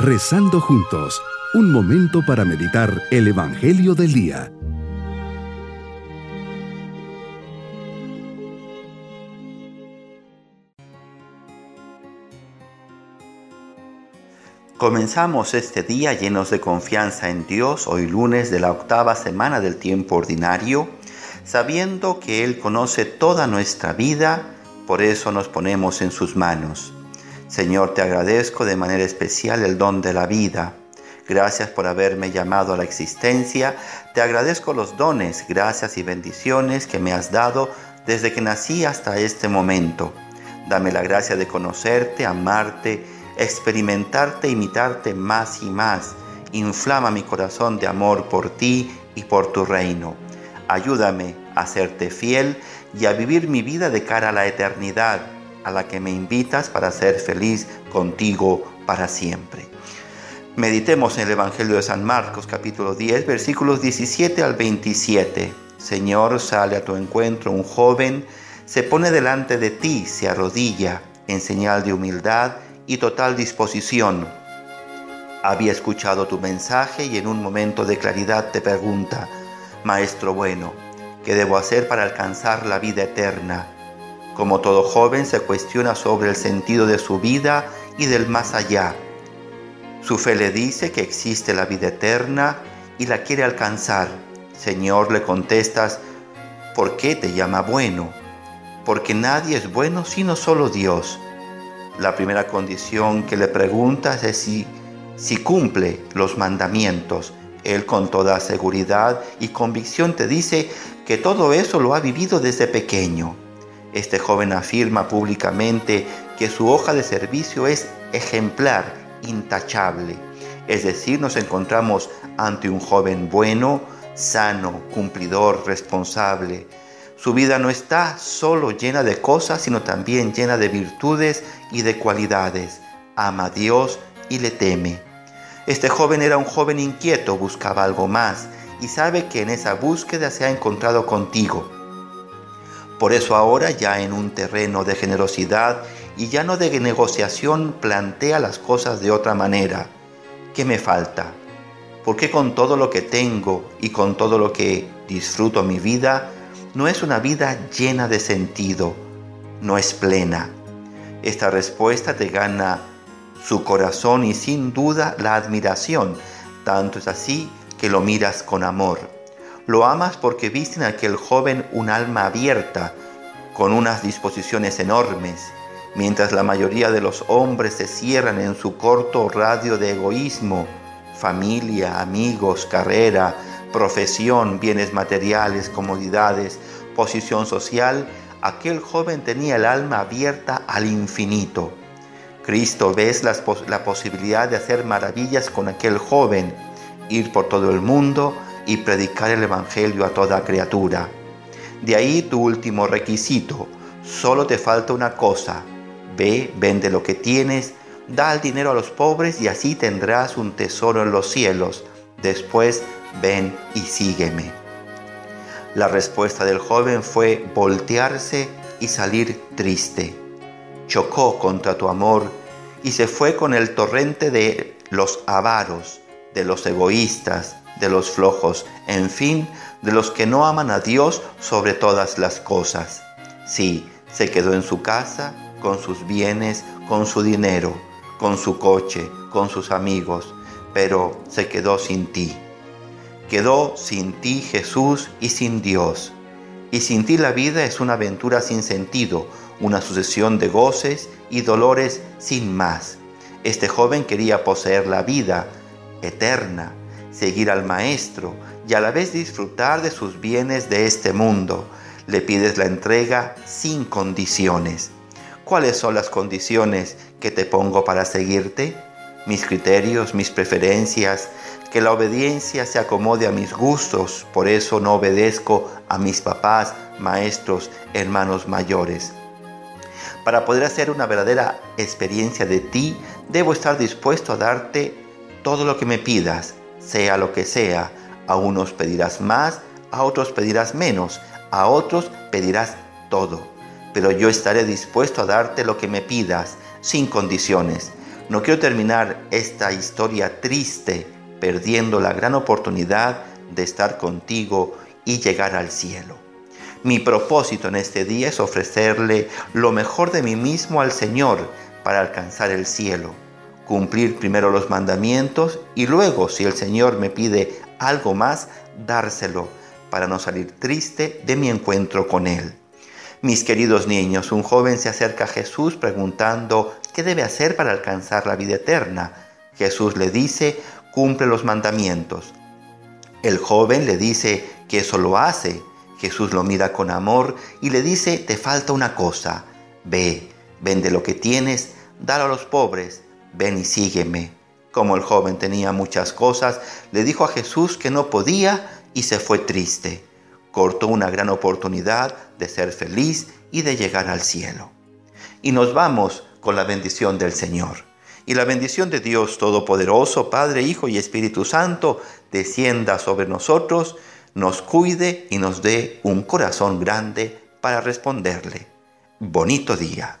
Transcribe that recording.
Rezando juntos, un momento para meditar el Evangelio del Día. Comenzamos este día llenos de confianza en Dios, hoy lunes de la octava semana del tiempo ordinario, sabiendo que Él conoce toda nuestra vida, por eso nos ponemos en sus manos. Señor, te agradezco de manera especial el don de la vida. Gracias por haberme llamado a la existencia. Te agradezco los dones, gracias y bendiciones que me has dado desde que nací hasta este momento. Dame la gracia de conocerte, amarte, experimentarte, imitarte más y más. Inflama mi corazón de amor por ti y por tu reino. Ayúdame a serte fiel y a vivir mi vida de cara a la eternidad a la que me invitas para ser feliz contigo para siempre. Meditemos en el Evangelio de San Marcos capítulo 10 versículos 17 al 27. Señor, sale a tu encuentro un joven, se pone delante de ti, se arrodilla en señal de humildad y total disposición. Había escuchado tu mensaje y en un momento de claridad te pregunta, Maestro bueno, ¿qué debo hacer para alcanzar la vida eterna? Como todo joven se cuestiona sobre el sentido de su vida y del más allá. Su fe le dice que existe la vida eterna y la quiere alcanzar. Señor, le contestas, ¿por qué te llama bueno? Porque nadie es bueno sino solo Dios. La primera condición que le preguntas es si, si cumple los mandamientos. Él con toda seguridad y convicción te dice que todo eso lo ha vivido desde pequeño. Este joven afirma públicamente que su hoja de servicio es ejemplar, intachable. Es decir, nos encontramos ante un joven bueno, sano, cumplidor, responsable. Su vida no está solo llena de cosas, sino también llena de virtudes y de cualidades. Ama a Dios y le teme. Este joven era un joven inquieto, buscaba algo más y sabe que en esa búsqueda se ha encontrado contigo por eso ahora ya en un terreno de generosidad y ya no de negociación plantea las cosas de otra manera. ¿Qué me falta? ¿Por qué con todo lo que tengo y con todo lo que disfruto mi vida, no es una vida llena de sentido, no es plena? Esta respuesta te gana su corazón y sin duda la admiración, tanto es así que lo miras con amor. Lo amas porque viste en aquel joven un alma abierta, con unas disposiciones enormes, mientras la mayoría de los hombres se cierran en su corto radio de egoísmo, familia, amigos, carrera, profesión, bienes materiales, comodidades, posición social, aquel joven tenía el alma abierta al infinito. Cristo ves la posibilidad de hacer maravillas con aquel joven, ir por todo el mundo, y predicar el Evangelio a toda criatura. De ahí tu último requisito. Solo te falta una cosa. Ve, vende lo que tienes, da el dinero a los pobres y así tendrás un tesoro en los cielos. Después ven y sígueme. La respuesta del joven fue voltearse y salir triste. Chocó contra tu amor y se fue con el torrente de los avaros, de los egoístas, de los flojos, en fin, de los que no aman a Dios sobre todas las cosas. Sí, se quedó en su casa, con sus bienes, con su dinero, con su coche, con sus amigos, pero se quedó sin ti. Quedó sin ti Jesús y sin Dios. Y sin ti la vida es una aventura sin sentido, una sucesión de goces y dolores sin más. Este joven quería poseer la vida eterna, seguir al Maestro y a la vez disfrutar de sus bienes de este mundo. Le pides la entrega sin condiciones. ¿Cuáles son las condiciones que te pongo para seguirte? Mis criterios, mis preferencias, que la obediencia se acomode a mis gustos, por eso no obedezco a mis papás, maestros, hermanos mayores. Para poder hacer una verdadera experiencia de ti, debo estar dispuesto a darte todo lo que me pidas, sea lo que sea. A unos pedirás más, a otros pedirás menos, a otros pedirás todo. Pero yo estaré dispuesto a darte lo que me pidas, sin condiciones. No quiero terminar esta historia triste perdiendo la gran oportunidad de estar contigo y llegar al cielo. Mi propósito en este día es ofrecerle lo mejor de mí mismo al Señor para alcanzar el cielo, cumplir primero los mandamientos y luego, si el Señor me pide algo más, dárselo para no salir triste de mi encuentro con Él. Mis queridos niños, un joven se acerca a Jesús preguntando qué debe hacer para alcanzar la vida eterna. Jesús le dice, cumple los mandamientos. El joven le dice que eso lo hace. Jesús lo mira con amor y le dice, te falta una cosa. Ve, vende lo que tienes, dalo a los pobres, ven y sígueme. Como el joven tenía muchas cosas, le dijo a Jesús que no podía y se fue triste. Cortó una gran oportunidad de ser feliz y de llegar al cielo. Y nos vamos con la bendición del Señor. Y la bendición de Dios Todopoderoso, Padre, Hijo y Espíritu Santo, descienda sobre nosotros, nos cuide y nos dé un corazón grande para responderle. Bonito día.